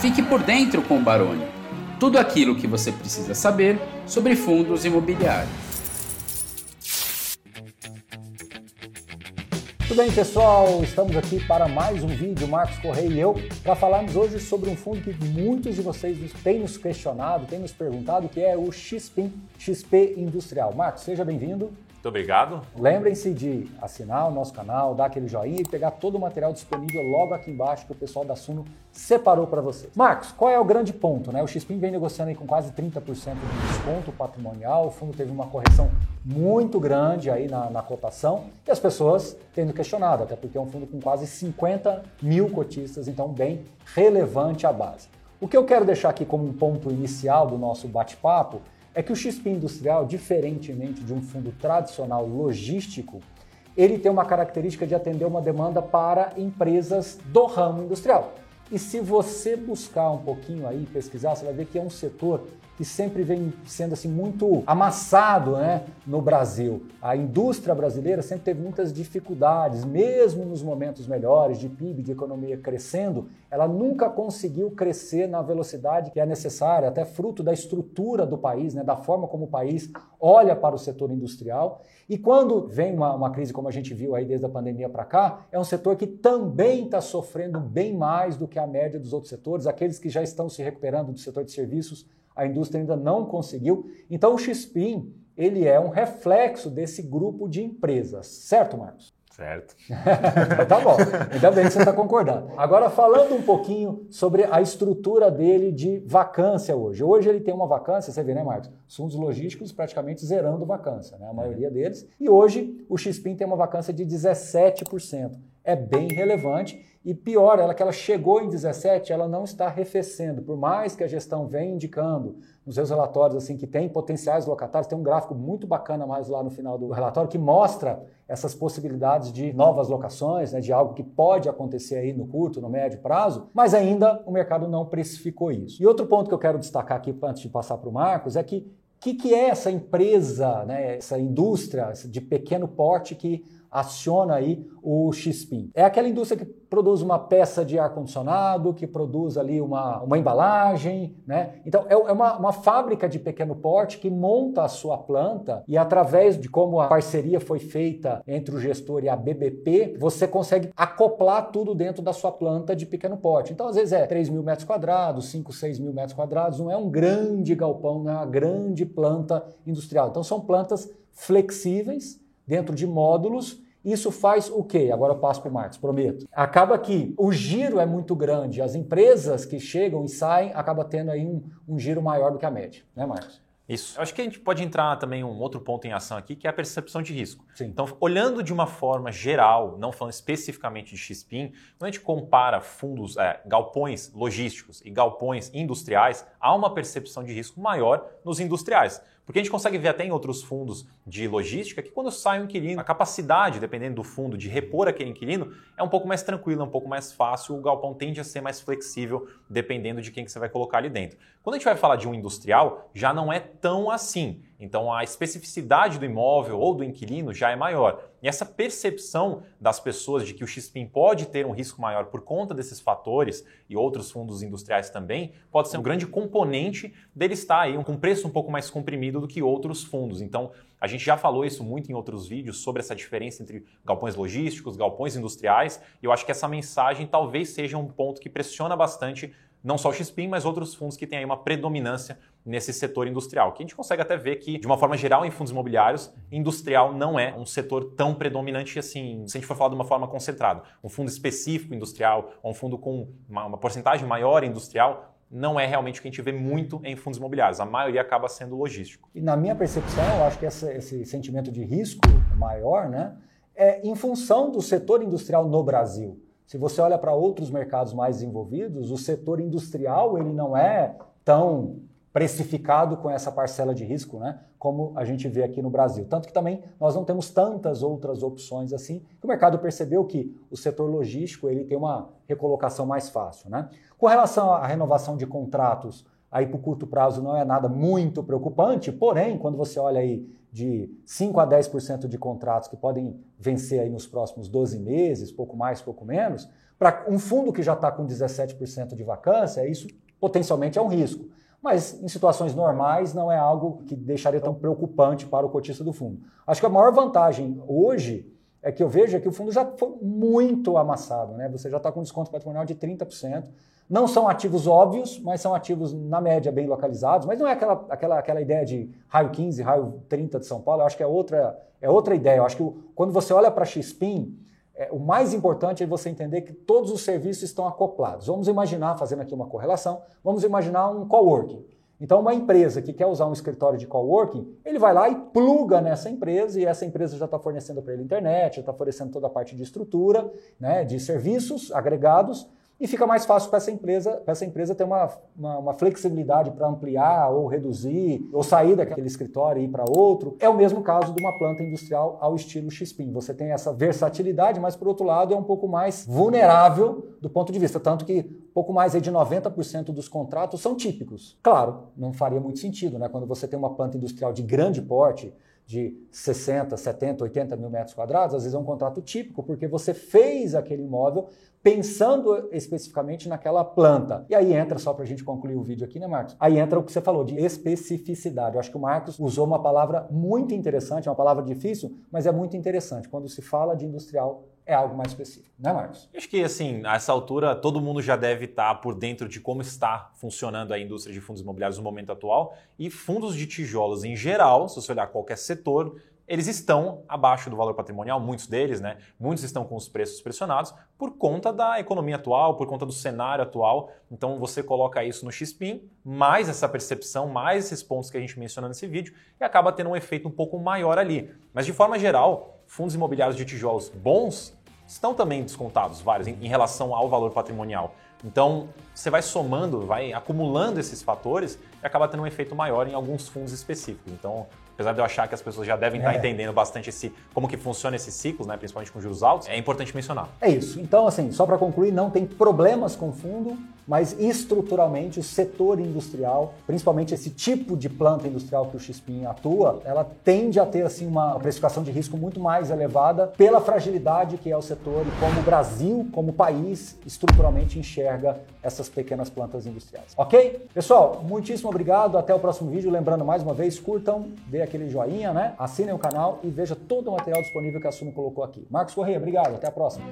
Fique por dentro com o Baroni. Tudo aquilo que você precisa saber sobre fundos imobiliários. Tudo bem, pessoal? Estamos aqui para mais um vídeo, Marcos Correia e eu, para falarmos hoje sobre um fundo que muitos de vocês têm nos questionado, têm nos perguntado, que é o XPIN, XP Industrial. Marcos, seja bem-vindo. Muito obrigado. Lembrem-se de assinar o nosso canal, dar aquele joinha e pegar todo o material disponível logo aqui embaixo que o pessoal da Suno separou para vocês. Marcos, qual é o grande ponto? Né? O XPIN vem negociando com quase 30% de desconto patrimonial, o fundo teve uma correção muito grande aí na, na cotação e as pessoas tendo questionado, até porque é um fundo com quase 50 mil cotistas, então bem relevante a base. O que eu quero deixar aqui como um ponto inicial do nosso bate-papo é que o XP Industrial, diferentemente de um fundo tradicional logístico, ele tem uma característica de atender uma demanda para empresas do ramo industrial. E se você buscar um pouquinho aí, pesquisar, você vai ver que é um setor que sempre vem sendo assim muito amassado né, no Brasil. A indústria brasileira sempre teve muitas dificuldades, mesmo nos momentos melhores de PIB, de economia crescendo, ela nunca conseguiu crescer na velocidade que é necessária, até fruto da estrutura do país, né, da forma como o país olha para o setor industrial. E quando vem uma, uma crise como a gente viu aí desde a pandemia para cá, é um setor que também está sofrendo bem mais do que a média dos outros setores, aqueles que já estão se recuperando do setor de serviços a indústria ainda não conseguiu. Então o XPIN, ele é um reflexo desse grupo de empresas, certo, Marcos? Certo. tá bom, ainda bem que você está concordando. Agora, falando um pouquinho sobre a estrutura dele de vacância hoje. Hoje ele tem uma vacância, você vê, né, Marcos? Os fundos logísticos praticamente zerando vacância, né? A maioria deles. E hoje o XPIN tem uma vacância de 17%. É bem relevante e pior, ela que ela chegou em 17, ela não está arrefecendo. Por mais que a gestão venha indicando nos seus relatórios assim que tem potenciais locatários, tem um gráfico muito bacana mais lá no final do relatório que mostra essas possibilidades de novas locações, né, de algo que pode acontecer aí no curto, no médio prazo, mas ainda o mercado não precificou isso. E outro ponto que eu quero destacar aqui antes de passar para o Marcos é que o que, que, é essa empresa, né, essa indústria de pequeno porte que aciona aí o XPIN. É aquela indústria que produz uma peça de ar-condicionado, que produz ali uma, uma embalagem, né? Então é, é uma, uma fábrica de pequeno porte que monta a sua planta e através de como a parceria foi feita entre o gestor e a BBP, você consegue acoplar tudo dentro da sua planta de pequeno porte. Então às vezes é 3 mil metros quadrados, 5, 6 mil metros quadrados, não é um grande galpão, não é uma grande planta industrial. Então são plantas flexíveis dentro de módulos. Isso faz o quê? Agora eu passo para o Marcos, prometo. Acaba que o giro é muito grande, as empresas que chegam e saem acaba tendo aí um, um giro maior do que a média, né, Marcos? Isso. Eu acho que a gente pode entrar também um outro ponto em ação aqui, que é a percepção de risco. Sim. Então, olhando de uma forma geral, não falando especificamente de XPIN, quando a gente compara fundos, é, galpões logísticos e galpões industriais, há uma percepção de risco maior nos industriais. Porque a gente consegue ver até em outros fundos de logística que quando sai um inquilino, a capacidade, dependendo do fundo, de repor aquele inquilino é um pouco mais tranquila, um pouco mais fácil. O galpão tende a ser mais flexível, dependendo de quem que você vai colocar ali dentro. Quando a gente vai falar de um industrial, já não é tão assim. Então a especificidade do imóvel ou do inquilino já é maior. E essa percepção das pessoas de que o XPIN pode ter um risco maior por conta desses fatores e outros fundos industriais também, pode ser um grande componente dele estar aí com preço um pouco mais comprimido do que outros fundos. Então, a gente já falou isso muito em outros vídeos sobre essa diferença entre galpões logísticos, galpões industriais, e eu acho que essa mensagem talvez seja um ponto que pressiona bastante não só o XPIN, mas outros fundos que têm aí uma predominância nesse setor industrial, que a gente consegue até ver que, de uma forma geral, em fundos imobiliários, industrial não é um setor tão predominante assim, se a gente for falar de uma forma concentrada. Um fundo específico industrial, ou um fundo com uma, uma porcentagem maior industrial, não é realmente o que a gente vê muito em fundos imobiliários. A maioria acaba sendo logístico. E na minha percepção, eu acho que essa, esse sentimento de risco maior, né, é em função do setor industrial no Brasil. Se você olha para outros mercados mais desenvolvidos, o setor industrial ele não é tão precificado com essa parcela de risco, né, como a gente vê aqui no Brasil. Tanto que também nós não temos tantas outras opções assim, que o mercado percebeu que o setor logístico ele tem uma recolocação mais fácil. Né? Com relação à renovação de contratos, aí para o curto prazo não é nada muito preocupante, porém, quando você olha aí de 5 a 10% de contratos que podem vencer aí nos próximos 12 meses, pouco mais, pouco menos, Para um fundo que já está com 17% de vacância, isso potencialmente é um risco. Mas em situações normais não é algo que deixaria tão preocupante para o cotista do fundo. Acho que a maior vantagem hoje é que eu vejo é que o fundo já foi muito amassado, né? Você já está com desconto patrimonial de 30%. Não são ativos óbvios, mas são ativos, na média, bem localizados. Mas não é aquela, aquela, aquela ideia de raio 15, raio 30 de São Paulo. Eu acho que é outra, é outra ideia. Eu acho que quando você olha para a XPIN, é, o mais importante é você entender que todos os serviços estão acoplados. Vamos imaginar, fazendo aqui uma correlação, vamos imaginar um coworking. Então, uma empresa que quer usar um escritório de coworking, ele vai lá e pluga nessa empresa e essa empresa já está fornecendo para ele internet, já está fornecendo toda a parte de estrutura, né, de serviços agregados e fica mais fácil para essa empresa, para essa empresa ter uma, uma, uma flexibilidade para ampliar ou reduzir, ou sair daquele escritório e ir para outro. É o mesmo caso de uma planta industrial ao estilo XPIN. Você tem essa versatilidade, mas por outro lado é um pouco mais vulnerável do ponto de vista, tanto que pouco mais de 90% dos contratos são típicos. Claro, não faria muito sentido, né? Quando você tem uma planta industrial de grande porte, de 60, 70, 80 mil metros quadrados, às vezes é um contrato típico, porque você fez aquele imóvel pensando especificamente naquela planta. E aí entra, só para a gente concluir o vídeo aqui, né, Marcos? Aí entra o que você falou de especificidade. Eu acho que o Marcos usou uma palavra muito interessante, é uma palavra difícil, mas é muito interessante. Quando se fala de industrial, é algo mais específico, né, Marcos? Acho que, assim, a essa altura, todo mundo já deve estar por dentro de como está funcionando a indústria de fundos imobiliários no momento atual. E fundos de tijolos, em geral, se você olhar qualquer setor, eles estão abaixo do valor patrimonial, muitos deles, né? Muitos estão com os preços pressionados por conta da economia atual, por conta do cenário atual. Então você coloca isso no XPIN, mais essa percepção, mais esses pontos que a gente mencionou nesse vídeo, e acaba tendo um efeito um pouco maior ali. Mas de forma geral, fundos imobiliários de tijolos bons estão também descontados, vários, em, em relação ao valor patrimonial. Então, você vai somando, vai acumulando esses fatores e acaba tendo um efeito maior em alguns fundos específicos. Então, apesar de eu achar que as pessoas já devem estar é. entendendo bastante esse, como que funciona esses ciclos, né, principalmente com juros altos, é importante mencionar. É isso. Então, assim, só para concluir, não tem problemas com o fundo, mas estruturalmente o setor industrial, principalmente esse tipo de planta industrial que o XPIN atua, ela tende a ter assim uma precificação de risco muito mais elevada pela fragilidade que é o setor e como o Brasil, como país, estruturalmente enxerga essas pequenas plantas industriais. Ok? Pessoal, muitíssimo obrigado. Até o próximo vídeo. Lembrando mais uma vez, curtam, dê aquele joinha, né? Assinem o canal e veja todo o material disponível que a Suno colocou aqui. Marcos Correia, obrigado. Até a próxima.